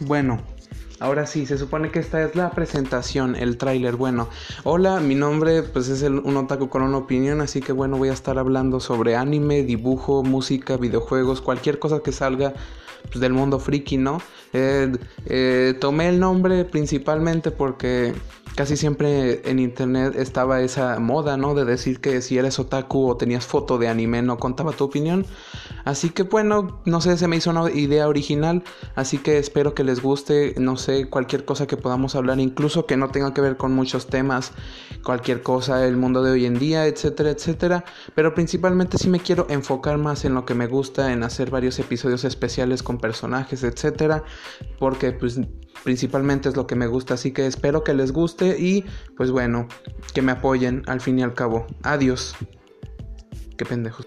Bueno, ahora sí, se supone que esta es la presentación, el tráiler. Bueno, hola, mi nombre pues es el, un otaku con una opinión, así que bueno, voy a estar hablando sobre anime, dibujo, música, videojuegos, cualquier cosa que salga pues, del mundo friki, ¿no? Eh, eh, tomé el nombre principalmente porque casi siempre en internet estaba esa moda, ¿no? De decir que si eres otaku o tenías foto de anime no contaba tu opinión. Así que bueno, no sé, se me hizo una idea original, así que espero que les guste, no sé, cualquier cosa que podamos hablar, incluso que no tenga que ver con muchos temas, cualquier cosa del mundo de hoy en día, etcétera, etcétera. Pero principalmente sí me quiero enfocar más en lo que me gusta, en hacer varios episodios especiales con personajes, etcétera, porque pues principalmente es lo que me gusta, así que espero que les guste y pues bueno, que me apoyen al fin y al cabo. Adiós. Qué pendejos.